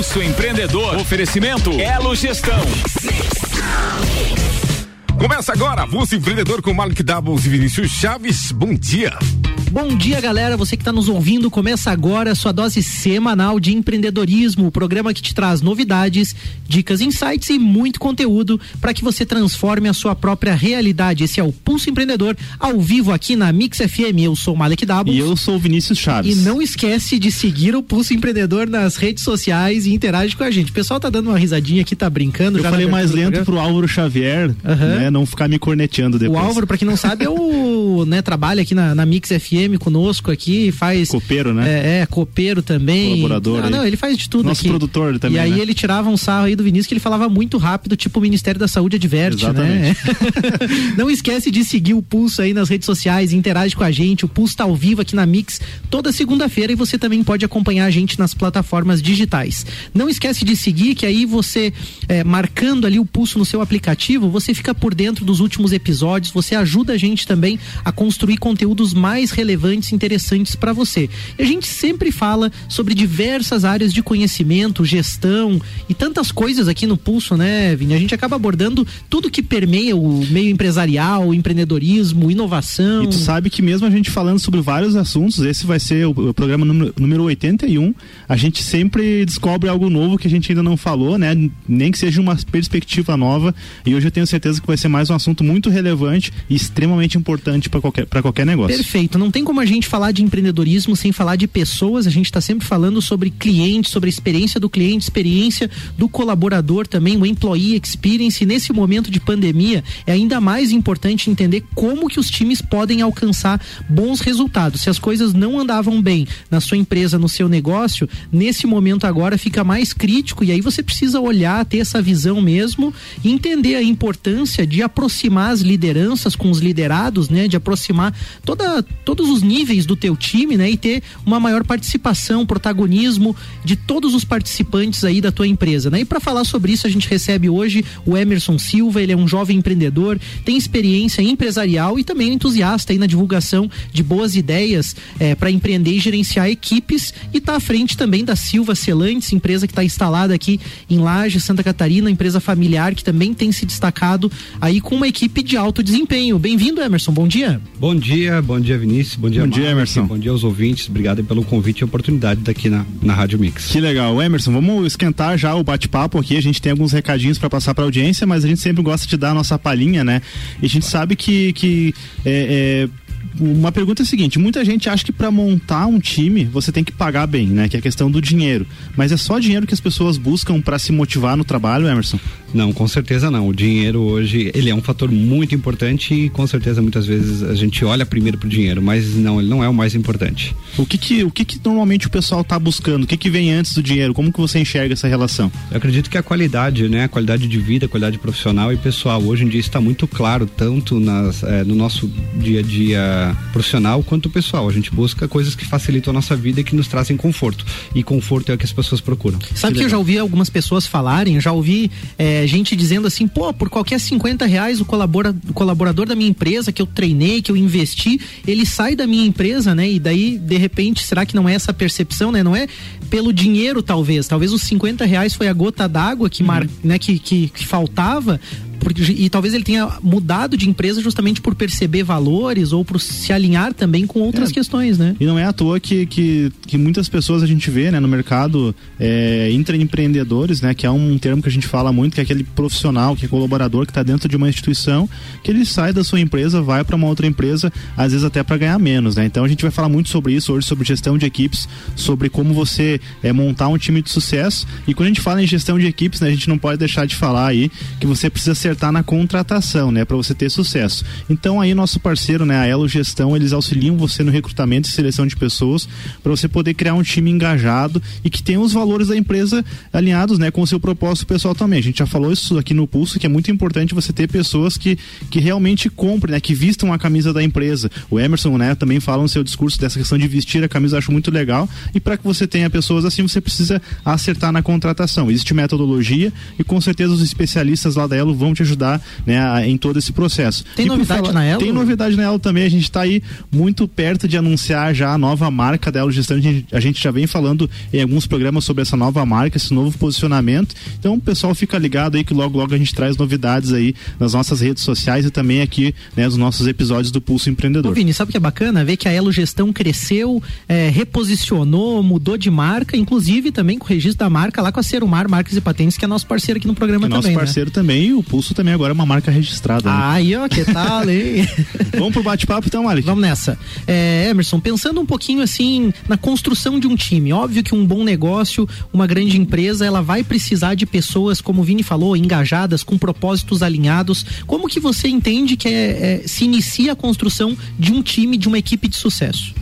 Pulso Empreendedor. Oferecimento Elo Gestão. Começa agora, Pulso Empreendedor com Malik Doubles e Vinícius Chaves. Bom dia. Bom dia, galera. Você que está nos ouvindo, começa agora a sua dose semanal de empreendedorismo, o programa que te traz novidades, dicas, insights e muito conteúdo para que você transforme a sua própria realidade. Esse é o Pulso Empreendedor, ao vivo aqui na Mix FM. Eu sou Malek Dabo. E eu sou o Vinícius Chaves. E não esquece de seguir o Pulso Empreendedor nas redes sociais e interage com a gente. O pessoal tá dando uma risadinha aqui, tá brincando. Eu falei mais lento pro Álvaro Xavier, uhum. né? Não ficar me corneteando depois. O Álvaro, para quem não sabe, é o, né, trabalha aqui na, na Mix FM FM conosco aqui, faz. Copeiro, né? É, é copeiro também. Colaborador. Ah, não, ele faz de tudo Nosso aqui. produtor também. E aí né? ele tirava um sarro aí do Vinícius que ele falava muito rápido, tipo o Ministério da Saúde adverte, Exatamente. né? não esquece de seguir o Pulso aí nas redes sociais, interage com a gente. O Pulso tá ao vivo aqui na Mix toda segunda-feira e você também pode acompanhar a gente nas plataformas digitais. Não esquece de seguir, que aí você, é, marcando ali o Pulso no seu aplicativo, você fica por dentro dos últimos episódios, você ajuda a gente também a construir conteúdos mais relevantes e interessantes para você. E a gente sempre fala sobre diversas áreas de conhecimento, gestão e tantas coisas aqui no Pulso, né, Vini? A gente acaba abordando tudo que permeia o meio empresarial, o empreendedorismo, inovação. E tu sabe que mesmo a gente falando sobre vários assuntos, esse vai ser o, o programa número, número 81, a gente sempre descobre algo novo que a gente ainda não falou, né? Nem que seja uma perspectiva nova. E hoje eu tenho certeza que vai ser mais um assunto muito relevante e extremamente importante para qualquer, pra qualquer negócio. Perfeito. Não tem como a gente falar de empreendedorismo sem falar de pessoas. A gente está sempre falando sobre clientes, sobre a experiência do cliente, experiência do colaborador também, o employee experience. E nesse momento de pandemia, é ainda mais importante entender como que os times podem alcançar bons resultados. Se as coisas não andavam bem na sua empresa, no seu negócio, nesse momento agora fica mais crítico e aí você precisa olhar, ter essa visão mesmo e entender a importância de aproximar as lideranças com os liderados, né? De aproximar toda, todos os níveis do teu time, né? E ter uma maior participação, protagonismo de todos os participantes aí da tua empresa, né? E para falar sobre isso a gente recebe hoje o Emerson Silva, ele é um jovem empreendedor, tem experiência empresarial e também entusiasta aí na divulgação de boas ideias é, para empreender e gerenciar equipes e está à frente também da Silva Celantes, empresa que está instalada aqui em Laje, Santa Catarina, empresa familiar que também tem se destacado aí com uma equipe de alto desempenho. Bem-vindo, Emerson. Bom dia. Bom dia, bom dia, Vinícius. Bom dia, Bom dia, Emerson. Bom dia aos ouvintes. Obrigado pelo convite e oportunidade daqui na, na Rádio Mix. Que legal. Emerson, vamos esquentar já o bate-papo aqui. A gente tem alguns recadinhos para passar para audiência, mas a gente sempre gosta de dar a nossa palhinha, né? E a gente sabe que, que é, é uma pergunta é a seguinte: muita gente acha que para montar um time você tem que pagar bem, né? Que é a questão do dinheiro. Mas é só dinheiro que as pessoas buscam para se motivar no trabalho, Emerson? Não, com certeza não. O dinheiro hoje ele é um fator muito importante e com certeza muitas vezes a gente olha primeiro pro dinheiro, mas não, ele não é o mais importante. O que que, o que, que normalmente o pessoal tá buscando? O que que vem antes do dinheiro? Como que você enxerga essa relação? Eu acredito que a qualidade, né? A qualidade de vida, a qualidade profissional e pessoal hoje em dia está muito claro tanto nas, é, no nosso dia a dia profissional quanto pessoal. A gente busca coisas que facilitam a nossa vida e que nos trazem conforto. E conforto é o que as pessoas procuram. Sabe que, que eu já ouvi algumas pessoas falarem, já ouvi é, gente dizendo assim, pô, por qualquer 50 reais o, colabora, o colaborador da minha empresa que eu treinei, que eu investi, ele sai da minha empresa, né? E daí, de repente, será que não é essa percepção, né? Não é pelo dinheiro, talvez. Talvez os 50 reais foi a gota d'água que, uhum. mar, né, que, que, que faltava porque, e talvez ele tenha mudado de empresa justamente por perceber valores ou por se alinhar também com outras é. questões, né? E não é à toa que, que, que muitas pessoas a gente vê né, no mercado é, intraempreendedores, né? Que é um termo que a gente fala muito, que é aquele profissional, que é colaborador, que está dentro de uma instituição, que ele sai da sua empresa, vai para uma outra empresa, às vezes até para ganhar menos, né? Então a gente vai falar muito sobre isso hoje, sobre gestão de equipes, sobre como você é, montar um time de sucesso. E quando a gente fala em gestão de equipes, né, a gente não pode deixar de falar aí que você precisa ser acertar na contratação, né, para você ter sucesso. Então aí nosso parceiro, né, a Elo Gestão, eles auxiliam você no recrutamento e seleção de pessoas para você poder criar um time engajado e que tenha os valores da empresa alinhados, né, com o seu propósito pessoal também. A gente já falou isso aqui no Pulso que é muito importante você ter pessoas que, que realmente comprem, né, que vistam a camisa da empresa. O Emerson, né, também fala no seu discurso dessa questão de vestir a camisa, acho muito legal. E para que você tenha pessoas assim, você precisa acertar na contratação. Existe metodologia e com certeza os especialistas lá da Elo vão te te ajudar né, em todo esse processo. Tem e novidade falar, na Elo? Tem novidade na Elo também. A gente está aí muito perto de anunciar já a nova marca da Elo Gestão. A gente, já vem falando em alguns programas sobre essa nova marca, esse novo posicionamento. Então, o pessoal fica ligado aí que logo, logo a gente traz novidades aí nas nossas redes sociais e também aqui, né, nos nossos episódios do Pulso Empreendedor. Ô Vini, sabe o que é bacana? Ver que a Elo Gestão cresceu, é, reposicionou, mudou de marca, inclusive também com o registro da marca lá com a Serumar Marcas e Patentes, que é nosso parceiro aqui no programa é também. Nosso parceiro né? também o Pulso também agora é uma marca registrada. Né? Aí, ó, que tal, hein? Vamos pro bate-papo então, Malik? Vamos nessa. É, Emerson, pensando um pouquinho assim na construção de um time, óbvio que um bom negócio, uma grande empresa, ela vai precisar de pessoas, como o Vini falou, engajadas, com propósitos alinhados. Como que você entende que é, é, se inicia a construção de um time, de uma equipe de sucesso?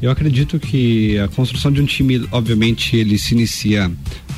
Eu acredito que a construção de um time, obviamente, ele se inicia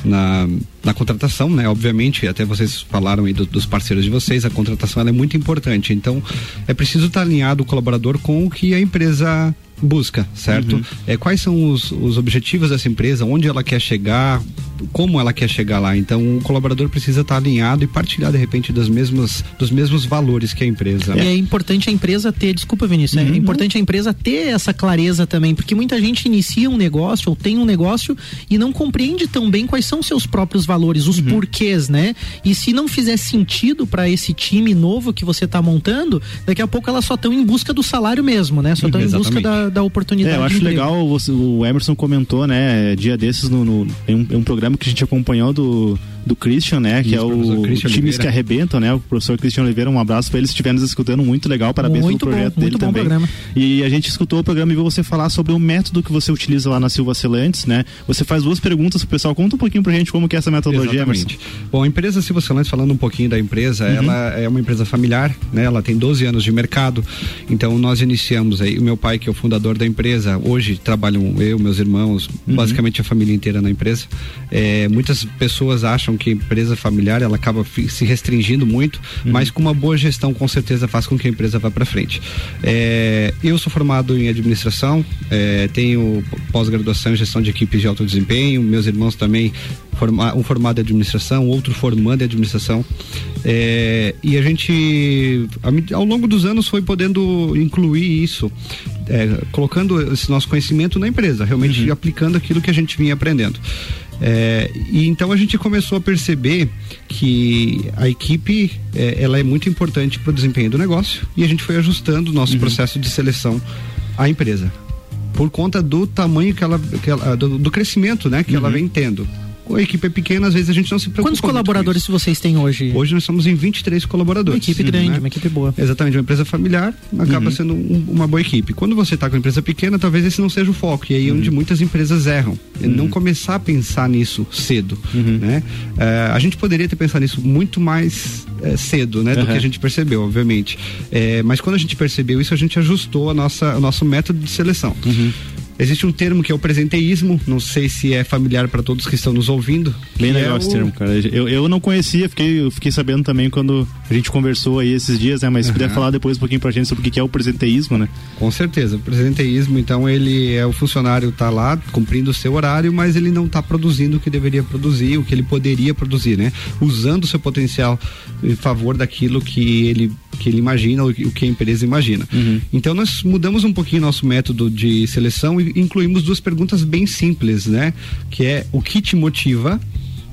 na, na contratação, né? Obviamente, até vocês falaram aí do, dos parceiros de vocês, a contratação é muito importante. Então, é preciso estar alinhado o colaborador com o que a empresa busca, certo? Uhum. É, quais são os, os objetivos dessa empresa, onde ela quer chegar, como ela quer chegar lá. Então o colaborador precisa estar alinhado e partilhar de repente das mesmas, dos mesmos valores que a empresa. É, é importante a empresa ter, desculpa Vinícius, uhum. é importante a empresa ter essa clareza também, porque muita gente inicia um negócio ou tem um negócio e não compreende tão bem quais são seus próprios valores, os uhum. porquês, né? E se não fizer sentido para esse time novo que você está montando, daqui a pouco elas só estão em busca do salário mesmo, né? Só estão em busca da, da oportunidade. É, eu acho legal, o Emerson comentou, né, dia desses no, no em, um, em um programa que a gente acompanhou do do Christian, né? Que Isso, é o Christian Times Oliveira. que Arrebentam, né? O professor Christian Oliveira, um abraço para ele se estiver nos escutando, muito legal, parabéns muito pelo projeto bom, dele também. Programa. E a gente escutou o programa e viu você falar sobre o método que você utiliza lá na Silva Celantes, né? Você faz duas perguntas pro pessoal, conta um pouquinho pra gente como que é essa metodologia, Exatamente. Emerson. Bom, a empresa Silva Celantes, falando um pouquinho da empresa, uhum. ela é uma empresa familiar, né? Ela tem 12 anos de mercado, então nós iniciamos aí, o meu pai que é o fundador da empresa, hoje trabalham eu, meus irmãos, uhum. basicamente a família inteira na empresa. É, muitas pessoas acham que a empresa familiar ela acaba se restringindo muito, uhum. mas com uma boa gestão com certeza faz com que a empresa vá para frente. É, eu sou formado em administração, é, tenho pós-graduação em gestão de equipes de alto desempenho, meus irmãos também, forma, um formado em administração, outro formando em administração. É, e a gente, ao longo dos anos, foi podendo incluir isso, é, colocando esse nosso conhecimento na empresa, realmente uhum. aplicando aquilo que a gente vinha aprendendo. É, e então a gente começou a perceber que a equipe é, ela é muito importante para o desempenho do negócio e a gente foi ajustando o nosso uhum. processo de seleção à empresa por conta do tamanho que ela, que ela do, do, crescimento né que uhum. ela vem tendo a equipe é pequena, às vezes a gente não se preocupa. Quantos colaboradores vocês têm hoje? Hoje nós estamos em 23 colaboradores. Uma equipe grande, né? uma equipe boa. Exatamente, uma empresa familiar acaba uhum. sendo um, uma boa equipe. Quando você está com uma empresa pequena, talvez esse não seja o foco. E aí é onde uhum. muitas empresas erram. É não uhum. começar a pensar nisso cedo. Uhum. Né? Uh, a gente poderia ter pensado nisso muito mais uh, cedo, né? Do que a gente percebeu, obviamente. Uh, mas quando a gente percebeu isso, a gente ajustou a nossa, o nosso método de seleção. Uhum. Existe um termo que é o presenteísmo, não sei se é familiar para todos que estão nos ouvindo. Bem legal é esse o... termo, cara. Eu, eu não conhecia, fiquei, eu fiquei sabendo também quando a gente conversou aí esses dias, né? Mas se puder falar depois um pouquinho pra gente sobre o que é o presenteísmo, né? Com certeza. O presenteísmo, então, ele é o funcionário tá lá cumprindo o seu horário, mas ele não está produzindo o que deveria produzir, o que ele poderia produzir, né? Usando o seu potencial em favor daquilo que ele que ele imagina, o que a empresa imagina. Uhum. Então nós mudamos um pouquinho nosso método de seleção e incluímos duas perguntas bem simples, né? Que é o que te motiva,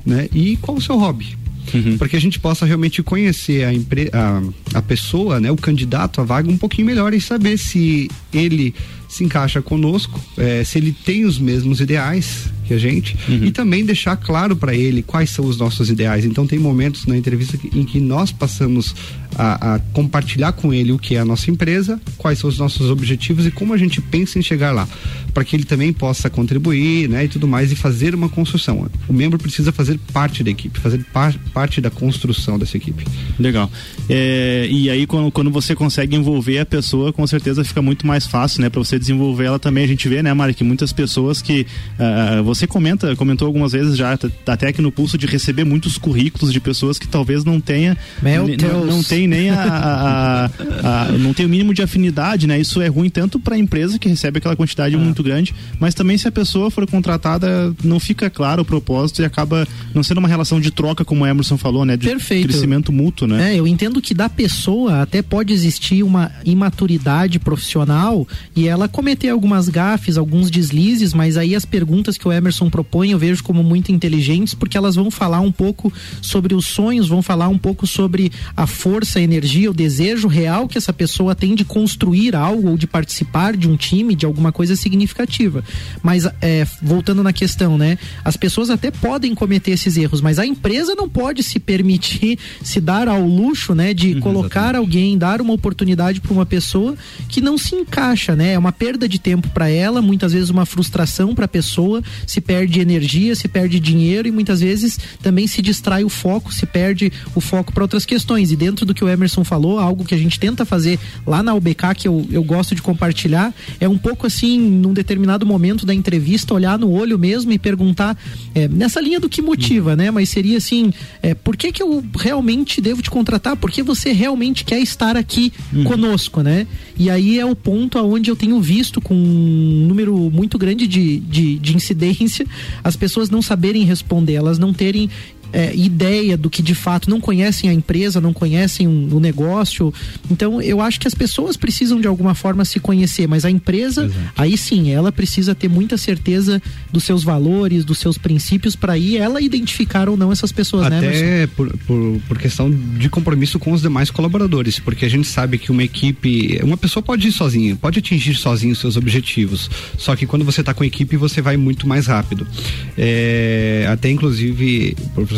né? E qual o seu hobby? Uhum. para que a gente possa realmente conhecer a, empre a, a pessoa, né, o candidato à vaga um pouquinho melhor e saber se ele se encaixa conosco, é, se ele tem os mesmos ideais que a gente uhum. e também deixar claro para ele quais são os nossos ideais. Então tem momentos na entrevista em que nós passamos a, a, compartilhar com ele o que é a nossa empresa, quais são os nossos objetivos e como a gente pensa em chegar lá, para que ele também possa contribuir, né, e tudo mais e fazer uma construção. O membro precisa fazer parte da equipe, fazer par, parte da construção dessa equipe. Legal. É, e aí quando, quando você consegue envolver a pessoa, com certeza fica muito mais fácil, né, para você desenvolver ela também. A gente vê, né, Mari, que muitas pessoas que uh, você comenta, comentou algumas vezes já, até aqui no pulso de receber muitos currículos de pessoas que talvez não tenha, Meu não, não tem tem nem a, a, a, a, não tem o mínimo de afinidade, né? Isso é ruim tanto para a empresa que recebe aquela quantidade ah. muito grande, mas também se a pessoa for contratada, não fica claro o propósito e acaba não sendo uma relação de troca, como o Emerson falou, né? De Perfeito. crescimento mútuo, né? É, eu entendo que da pessoa até pode existir uma imaturidade profissional e ela cometer algumas gafes, alguns deslizes, mas aí as perguntas que o Emerson propõe eu vejo como muito inteligentes porque elas vão falar um pouco sobre os sonhos, vão falar um pouco sobre a força, a energia, o desejo real que essa pessoa tem de construir algo ou de participar de um time, de alguma coisa significativa. Mas é, voltando na questão, né? As pessoas até podem cometer esses erros, mas a empresa não pode se permitir se dar ao luxo, né, de uhum, colocar exatamente. alguém, dar uma oportunidade para uma pessoa que não se encaixa, né? É uma perda de tempo para ela, muitas vezes uma frustração para a pessoa, se perde energia, se perde dinheiro e muitas vezes também se distrai o foco, se perde o foco para outras questões. E dentro do que o Emerson falou, algo que a gente tenta fazer lá na UBK, que eu, eu gosto de compartilhar, é um pouco assim, num determinado momento da entrevista, olhar no olho mesmo e perguntar, é, nessa linha do que motiva, né? Mas seria assim, é, por que que eu realmente devo te contratar? Por que você realmente quer estar aqui hum. conosco, né? E aí é o ponto aonde eu tenho visto com um número muito grande de, de, de incidência as pessoas não saberem responder, elas não terem é, ideia do que de fato não conhecem a empresa, não conhecem o um, negócio. Então, eu acho que as pessoas precisam de alguma forma se conhecer, mas a empresa, Exato. aí sim, ela precisa ter muita certeza dos seus valores, dos seus princípios para aí ela identificar ou não essas pessoas, né, Até né? Por, por, por questão de compromisso com os demais colaboradores, porque a gente sabe que uma equipe, uma pessoa pode ir sozinha, pode atingir sozinho os seus objetivos, só que quando você está com a equipe você vai muito mais rápido. É, até inclusive, o professor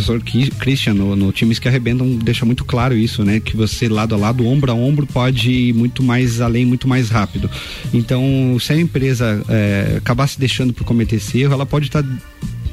Christian no, no Times que Arrebentam deixa muito claro isso, né? Que você lado a lado, ombro a ombro, pode ir muito mais além, muito mais rápido. Então, se a empresa é, acabar se deixando por cometer esse erro, ela pode estar tá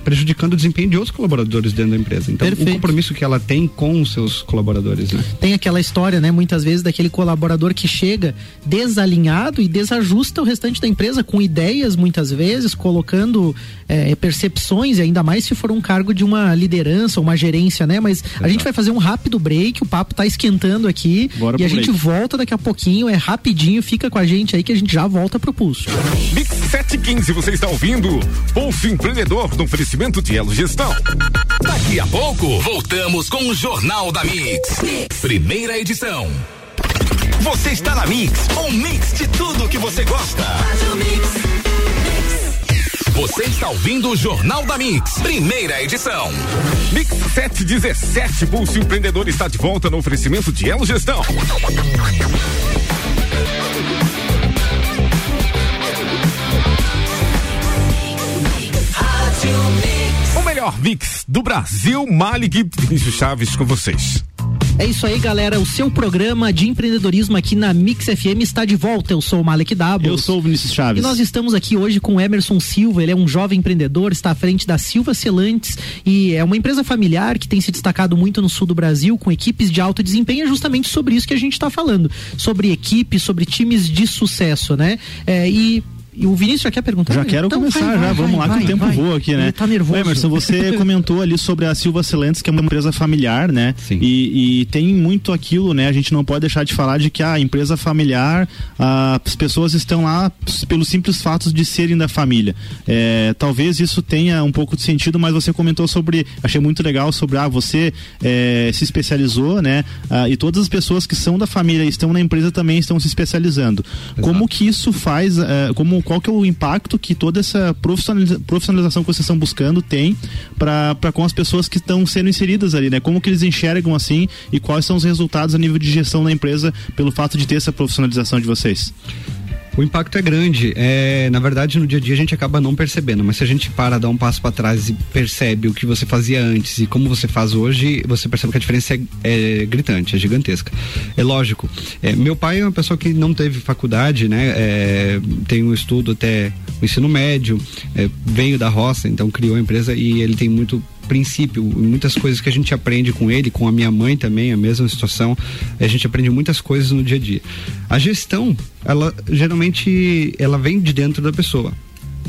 prejudicando o desempenho de outros colaboradores dentro da empresa. Então, Perfeito. o compromisso que ela tem com os seus colaboradores, né? Tem aquela história, né, muitas vezes daquele colaborador que chega desalinhado e desajusta o restante da empresa com ideias muitas vezes, colocando é, percepções, e ainda mais se for um cargo de uma liderança, uma gerência, né? Mas Exato. a gente vai fazer um rápido break, o papo tá esquentando aqui Bora e a gente break. volta daqui a pouquinho, é rapidinho, fica com a gente aí que a gente já volta pro pulso. Mix 715, você está ouvindo Pulso Empreendedor no oferecimento oferecimento de Elo Gestão. Daqui a pouco, voltamos com o Jornal da mix. Primeira edição. Você está na Mix, um mix de tudo que você gosta. Você está ouvindo o Jornal da Mix, primeira edição. Mix 717, Pulso Empreendedor está de volta no oferecimento de Elo Gestão. Melhor mix do Brasil, Malik Vinícius Chaves com vocês. É isso aí, galera. O seu programa de empreendedorismo aqui na Mix FM está de volta. Eu sou o Malek Dabo. Eu sou o Vinícius Chaves. E nós estamos aqui hoje com o Emerson Silva. Ele é um jovem empreendedor, está à frente da Silva Celantes e é uma empresa familiar que tem se destacado muito no sul do Brasil com equipes de alto desempenho. É justamente sobre isso que a gente está falando. Sobre equipes, sobre times de sucesso, né? É, e e o Vinícius já quer perguntar? Já quero então, começar, vai, já. Vai, Vamos vai, lá que o tempo voa aqui, né? Ele tá nervoso. Emerson, você comentou ali sobre a Silva Celentes, que é uma empresa familiar, né? Sim. E, e, tem muito aquilo, né? A gente não pode deixar de falar de que a empresa familiar, as pessoas estão lá pelos simples fatos de serem da família. É, talvez isso tenha um pouco de sentido, mas você comentou sobre, achei muito legal sobre, ah, você é, se especializou, né? Ah, e todas as pessoas que são da família e estão na empresa também estão se especializando. Exato. Como que isso faz, é, como qual que é o impacto que toda essa profissionaliza profissionalização que vocês estão buscando tem para com as pessoas que estão sendo inseridas ali, né? Como que eles enxergam assim e quais são os resultados a nível de gestão da empresa pelo fato de ter essa profissionalização de vocês? O impacto é grande. É, na verdade, no dia a dia a gente acaba não percebendo, mas se a gente para, dá um passo para trás e percebe o que você fazia antes e como você faz hoje, você percebe que a diferença é, é gritante, é gigantesca. É lógico. É, meu pai é uma pessoa que não teve faculdade, né? É, tem um estudo até o ensino médio, é, veio da roça, então criou a empresa e ele tem muito princípio, muitas coisas que a gente aprende com ele, com a minha mãe também, a mesma situação, a gente aprende muitas coisas no dia a dia. A gestão, ela geralmente ela vem de dentro da pessoa.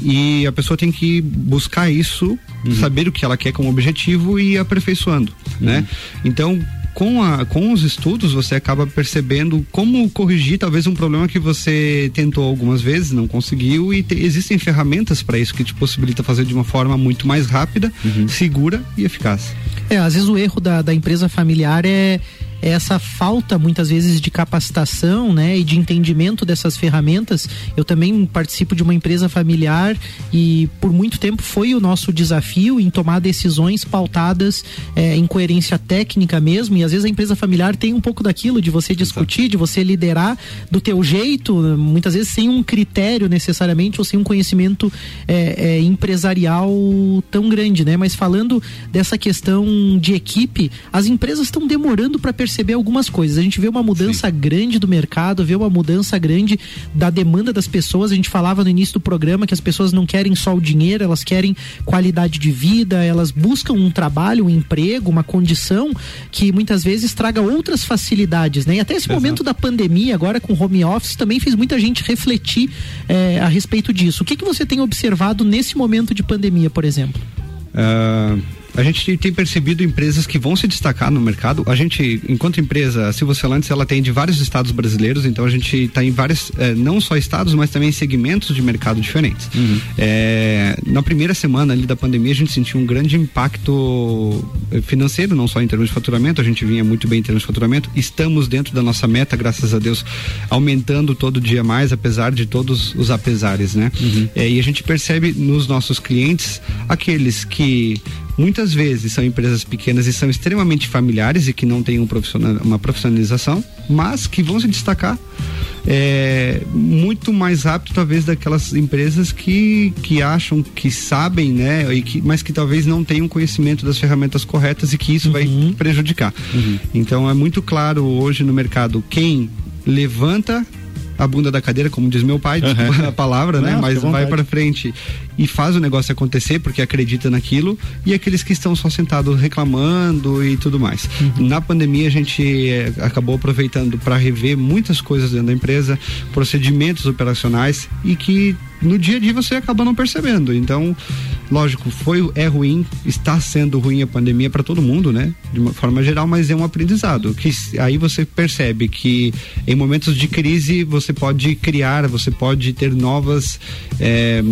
E a pessoa tem que buscar isso, uhum. saber o que ela quer como objetivo e ir aperfeiçoando, né? uhum. né? Então, com, a, com os estudos você acaba percebendo como corrigir talvez um problema que você tentou algumas vezes, não conseguiu e te, existem ferramentas para isso que te possibilita fazer de uma forma muito mais rápida, uhum. segura e eficaz. É, às vezes o erro da, da empresa familiar é essa falta muitas vezes de capacitação, né, e de entendimento dessas ferramentas. Eu também participo de uma empresa familiar e por muito tempo foi o nosso desafio em tomar decisões pautadas é, em coerência técnica mesmo. E às vezes a empresa familiar tem um pouco daquilo de você discutir, Exato. de você liderar do teu jeito, muitas vezes sem um critério necessariamente ou sem um conhecimento é, é, empresarial tão grande, né? Mas falando dessa questão de equipe, as empresas estão demorando para perceber algumas coisas. A gente vê uma mudança Sim. grande do mercado, vê uma mudança grande da demanda das pessoas. A gente falava no início do programa que as pessoas não querem só o dinheiro, elas querem qualidade de vida, elas buscam um trabalho, um emprego, uma condição que muitas vezes traga outras facilidades, né? E até esse Exato. momento da pandemia, agora com home office, também fez muita gente refletir é, a respeito disso. O que, que você tem observado nesse momento de pandemia, por exemplo? Uh a gente tem percebido empresas que vão se destacar no mercado. A gente, enquanto empresa, a Silva Celantes, ela tem de vários estados brasileiros, então a gente está em vários, eh, não só estados, mas também segmentos de mercado diferentes. Uhum. Eh, na primeira semana ali da pandemia, a gente sentiu um grande impacto eh, financeiro, não só em termos de faturamento, a gente vinha muito bem em termos de faturamento. Estamos dentro da nossa meta, graças a Deus, aumentando todo dia mais, apesar de todos os apesares, né? Uhum. e a gente percebe nos nossos clientes aqueles que muitas vezes são empresas pequenas e são extremamente familiares e que não têm um profissional, uma profissionalização, mas que vão se destacar é, muito mais rápido talvez daquelas empresas que, que acham que sabem, né, e que, mas que talvez não tenham conhecimento das ferramentas corretas e que isso uhum. vai prejudicar. Uhum. Então é muito claro hoje no mercado quem levanta a bunda da cadeira, como diz meu pai, uhum. a palavra, né? Mas vai para frente e faz o negócio acontecer porque acredita naquilo e aqueles que estão só sentados reclamando e tudo mais. Uhum. Na pandemia a gente eh, acabou aproveitando para rever muitas coisas dentro da empresa, procedimentos operacionais e que no dia a dia você acaba não percebendo. Então, lógico, foi é ruim, está sendo ruim a pandemia para todo mundo, né? De uma forma geral, mas é um aprendizado que aí você percebe que em momentos de crise você pode criar, você pode ter novas é,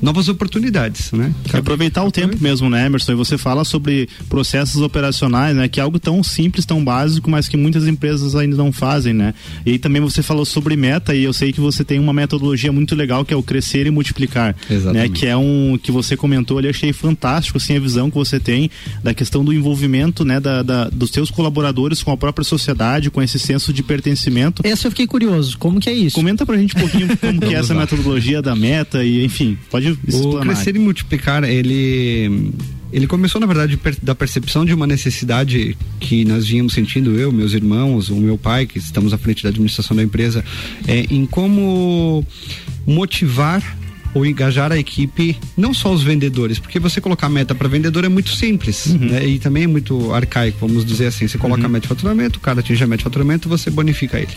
novas oportunidades, né? Cabe... Aproveitar o tempo mesmo, né, Emerson? E você fala sobre processos operacionais, né? Que é algo tão simples, tão básico, mas que muitas empresas ainda não fazem, né? E também você falou sobre meta e eu sei que você tem uma metodologia muito legal que é o crescer e multiplicar, né? Exatamente. né? Que é um que você comentou ali, achei fantástico, assim, a visão que você tem da questão do envolvimento, né? Da, da dos seus colaboradores com a própria sociedade, com esse senso de pertencimento. Essa eu fiquei curioso, como que é isso? Comenta pra gente um pouquinho como que é essa metodologia da meta e, enfim, pode pode O crescer e multiplicar, ele ele começou na verdade da percepção de uma necessidade que nós vínhamos sentindo eu, meus irmãos, o meu pai, que estamos à frente da administração da empresa, é, em como motivar ou engajar a equipe, não só os vendedores, porque você colocar meta para vendedor é muito simples uhum. né? e também é muito arcaico, vamos dizer assim. Você coloca uhum. a meta de faturamento, o cara atinge a meta de faturamento, você bonifica ele.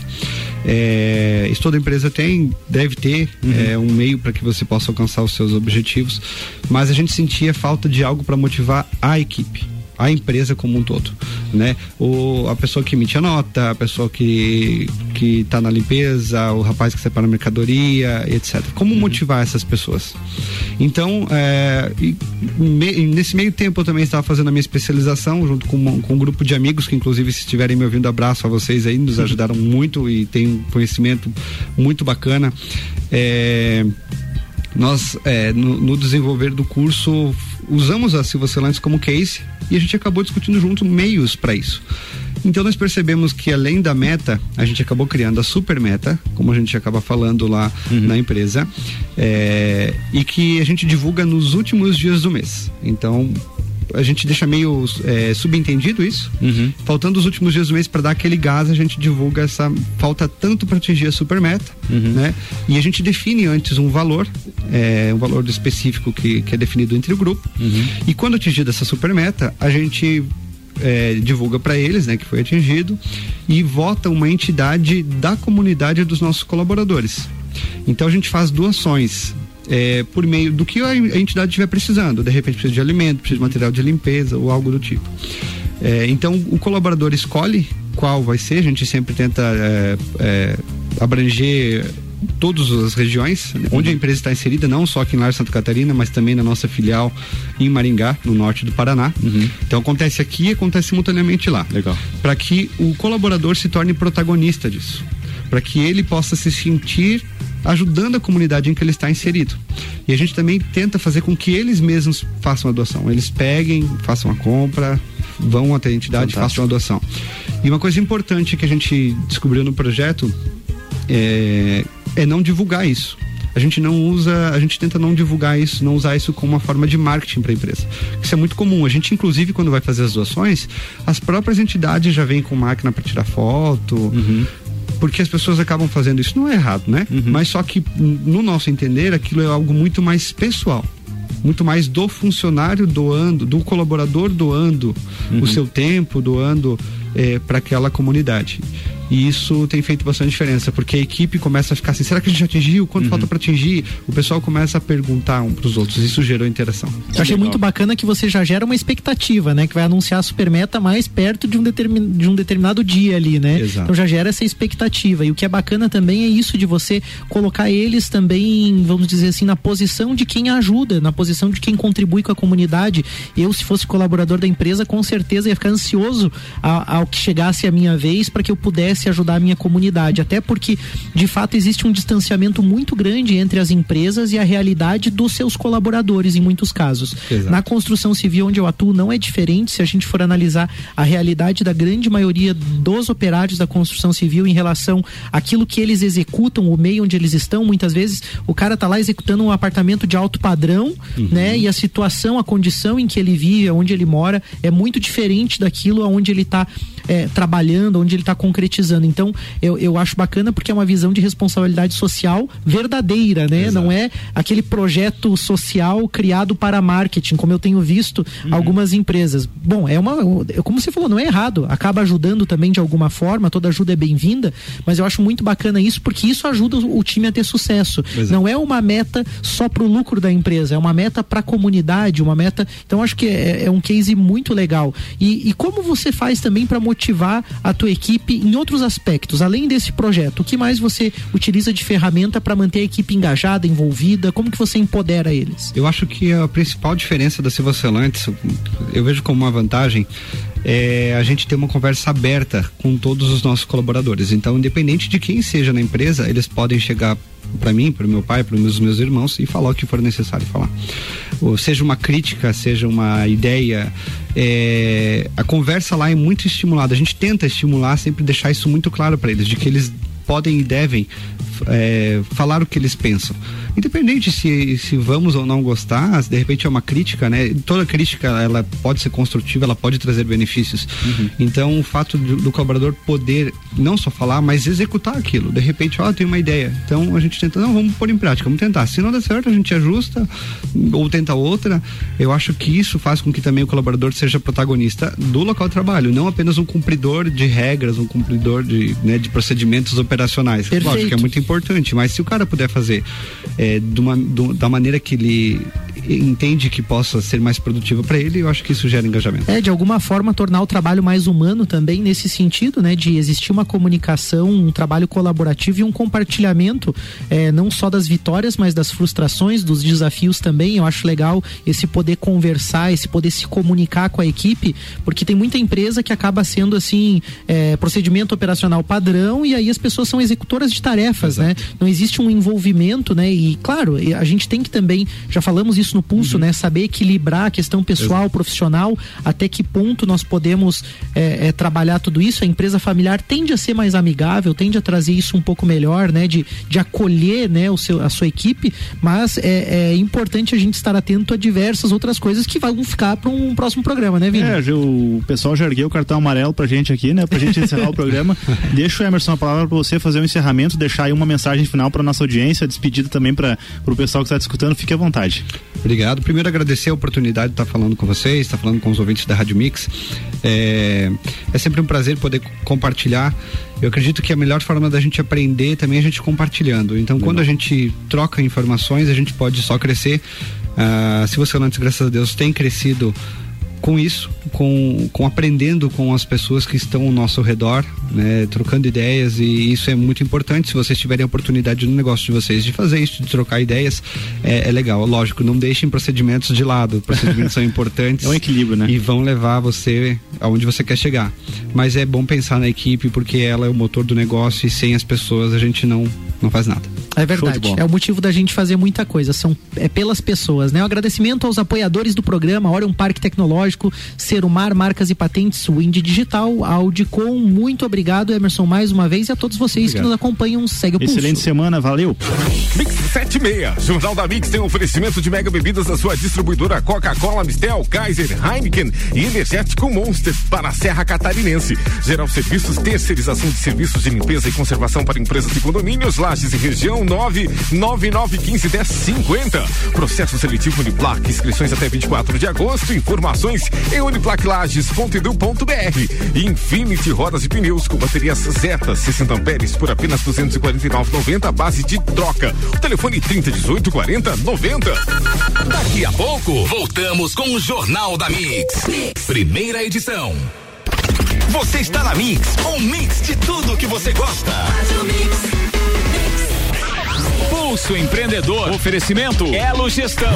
É, isso toda empresa tem, deve ter uhum. é, um meio para que você possa alcançar os seus objetivos, mas a gente sentia falta de algo para motivar a equipe a empresa como um todo, né? O, a pessoa que emite a nota, a pessoa que que está na limpeza, o rapaz que separa a mercadoria, etc. Como uhum. motivar essas pessoas? Então, é, me, nesse meio tempo eu também estava fazendo a minha especialização junto com, com um grupo de amigos que inclusive se estiverem me ouvindo abraço a vocês aí, nos ajudaram muito e tem um conhecimento muito bacana. É, nós é, no, no, desenvolver do curso usamos a Silva Celantes como case e a gente acabou discutindo junto meios para isso. Então nós percebemos que além da meta, a gente acabou criando a super meta, como a gente acaba falando lá uhum. na empresa, é, e que a gente divulga nos últimos dias do mês. Então a gente deixa meio é, subentendido isso. Uhum. Faltando os últimos dias do mês para dar aquele gás, a gente divulga essa falta tanto para atingir a super meta, uhum. né? E a gente define antes um valor, é, um valor específico que, que é definido entre o grupo. Uhum. E quando atingida essa super meta, a gente é, divulga para eles, né, que foi atingido, e vota uma entidade da comunidade dos nossos colaboradores. Então a gente faz doações é, por meio do que a entidade estiver precisando. De repente precisa de alimento, precisa de material de limpeza ou algo do tipo. É, então o colaborador escolhe qual vai ser, a gente sempre tenta é, é, abranger todas as regiões uhum. onde a empresa está inserida, não só aqui em Lar Santa Catarina, mas também na nossa filial em Maringá, no norte do Paraná. Uhum. Então acontece aqui e acontece simultaneamente lá. Legal. Para que o colaborador se torne protagonista disso. Para que ele possa se sentir ajudando a comunidade em que ele está inserido. E a gente também tenta fazer com que eles mesmos façam a doação. Eles peguem, façam a compra, vão até a entidade, Fantástico. façam a doação. E uma coisa importante que a gente descobriu no projeto é, é não divulgar isso. A gente não usa, a gente tenta não divulgar isso, não usar isso como uma forma de marketing para a empresa. Isso é muito comum. A gente, inclusive, quando vai fazer as doações, as próprias entidades já vêm com máquina para tirar foto. Uhum. Porque as pessoas acabam fazendo isso. Não é errado, né? Uhum. Mas só que, no nosso entender, aquilo é algo muito mais pessoal muito mais do funcionário doando, do colaborador doando uhum. o seu tempo, doando é, para aquela comunidade. E isso tem feito bastante diferença, porque a equipe começa a ficar assim: será que a gente atingiu? Quanto uhum. falta para atingir? O pessoal começa a perguntar um para os outros. Isso gerou interação. Eu achei muito bacana que você já gera uma expectativa, né? Que vai anunciar a Supermeta mais perto de um, determin, de um determinado dia ali, né? Exato. Então já gera essa expectativa. E o que é bacana também é isso de você colocar eles também, vamos dizer assim, na posição de quem ajuda, na posição de quem contribui com a comunidade. Eu, se fosse colaborador da empresa, com certeza ia ficar ansioso ao que chegasse a minha vez para que eu pudesse pudesse ajudar a minha comunidade. Até porque, de fato, existe um distanciamento muito grande entre as empresas e a realidade dos seus colaboradores, em muitos casos. Exato. Na construção civil, onde eu atuo, não é diferente se a gente for analisar a realidade da grande maioria dos operários da construção civil em relação àquilo que eles executam, o meio onde eles estão. Muitas vezes o cara está lá executando um apartamento de alto padrão, uhum. né? E a situação, a condição em que ele vive, onde ele mora, é muito diferente daquilo aonde ele está é, trabalhando, onde ele está concretizando. Então, eu, eu acho bacana porque é uma visão de responsabilidade social verdadeira, né? Exato. Não é aquele projeto social criado para marketing, como eu tenho visto uhum. algumas empresas. Bom, é uma. Como você falou, não é errado. Acaba ajudando também de alguma forma, toda ajuda é bem-vinda, mas eu acho muito bacana isso porque isso ajuda o time a ter sucesso. Exato. Não é uma meta só para o lucro da empresa, é uma meta para a comunidade, uma meta. Então, acho que é, é um case muito legal. E, e como você faz também para motivar a tua equipe em outros aspectos, além desse projeto? O que mais você utiliza de ferramenta para manter a equipe engajada, envolvida? Como que você empodera eles? Eu acho que a principal diferença da Silva Celantes, eu vejo como uma vantagem, é a gente ter uma conversa aberta com todos os nossos colaboradores. Então, independente de quem seja na empresa, eles podem chegar para mim, para o meu pai, para os meus, meus irmãos e falar o que for necessário falar. Ou seja uma crítica, seja uma ideia, é, a conversa lá é muito estimulada. A gente tenta estimular, sempre deixar isso muito claro para eles, de que eles podem e devem é, falar o que eles pensam. Independente se, se vamos ou não gostar, de repente é uma crítica, né? Toda crítica ela pode ser construtiva, ela pode trazer benefícios. Uhum. Então o fato do, do, colaborador poder não só falar, mas executar aquilo. De repente, ó, oh, tem uma ideia. Então a gente tenta, não, vamos pôr em prática, vamos tentar. Se não der certo, a gente ajusta ou tenta outra. Eu acho que isso faz com que também o colaborador seja protagonista do local de trabalho, não apenas um cumpridor de regras, um cumpridor de, né, de procedimentos operacionais. Perfeito. Lógico é muito importante, mas se o cara puder fazer é, uma, da maneira que ele entende que possa ser mais produtivo para ele, eu acho que isso gera engajamento. É, de alguma forma tornar o trabalho mais humano também nesse sentido, né? De existir uma comunicação, um trabalho colaborativo e um compartilhamento, é, não só das vitórias, mas das frustrações, dos desafios também. Eu acho legal esse poder conversar, esse poder se comunicar com a equipe, porque tem muita empresa que acaba sendo assim, é, procedimento operacional padrão e aí as pessoas são executoras de tarefas, né? Não existe um envolvimento, né? E claro, a gente tem que também, já falamos isso no pulso, uhum. né? Saber equilibrar a questão pessoal, Exato. profissional, até que ponto nós podemos é, é, trabalhar tudo isso. A empresa familiar tende a ser mais amigável, tende a trazer isso um pouco melhor, né? De, de acolher, né? O seu, a sua equipe, mas é, é importante a gente estar atento a diversas outras coisas que vão ficar para um próximo programa, né, Vini? É, o pessoal já ergueu o cartão amarelo pra gente aqui, né? Pra gente encerrar o programa. Deixa o Emerson a palavra para você fazer o um encerramento, deixar aí uma mensagem final para nossa audiência, despedida também para o pessoal que está escutando. Fique à vontade. Obrigado. Primeiro agradecer a oportunidade de estar falando com vocês, estar falando com os ouvintes da Rádio Mix. É, é sempre um prazer poder compartilhar. Eu acredito que a melhor forma da gente aprender também é a gente compartilhando. Então, Legal. quando a gente troca informações, a gente pode só crescer. Uh, se você antes, graças a Deus, tem crescido com isso, com, com aprendendo com as pessoas que estão ao nosso redor, né, trocando ideias e isso é muito importante. Se vocês tiverem a oportunidade no negócio de vocês de fazer isso, de trocar ideias, é, é legal. Lógico, não deixem procedimentos de lado. Procedimentos são importantes. É um equilíbrio, né? E vão levar você aonde você quer chegar. Mas é bom pensar na equipe porque ela é o motor do negócio e sem as pessoas a gente não não faz nada. É verdade. É o motivo da gente fazer muita coisa. São é pelas pessoas, né? Um agradecimento aos apoiadores do programa, Orion Parque Tecnológico, Serumar, Marcas e Patentes, Wind Digital, Audicom. Muito obrigado, Emerson, mais uma vez, e a todos vocês Obrigado. que nos acompanham. Segue o Excelente pulso. semana, valeu. Mix 76. Jornal da Mix tem um oferecimento de mega bebidas da sua distribuidora Coca-Cola, Mistel, Kaiser, Heineken e Energético Monster para a Serra Catarinense. Geral Serviços, terceirização de serviços de limpeza e conservação para empresas e condomínios, Lages e região 99915 1050. Processo seletivo Uniplac, inscrições até 24 de agosto. Informações em uniplaclages.edu.br. Infinity Rodas e Pneus com baterias Zeta 60 amperes por apenas 249,90 base de troca. O telefone 3018 40 90. Daqui a pouco voltamos com o Jornal da mix. mix. Primeira edição. Você está na Mix, um mix de tudo que você gosta. Pulso Empreendedor. Oferecimento Elo Gestão.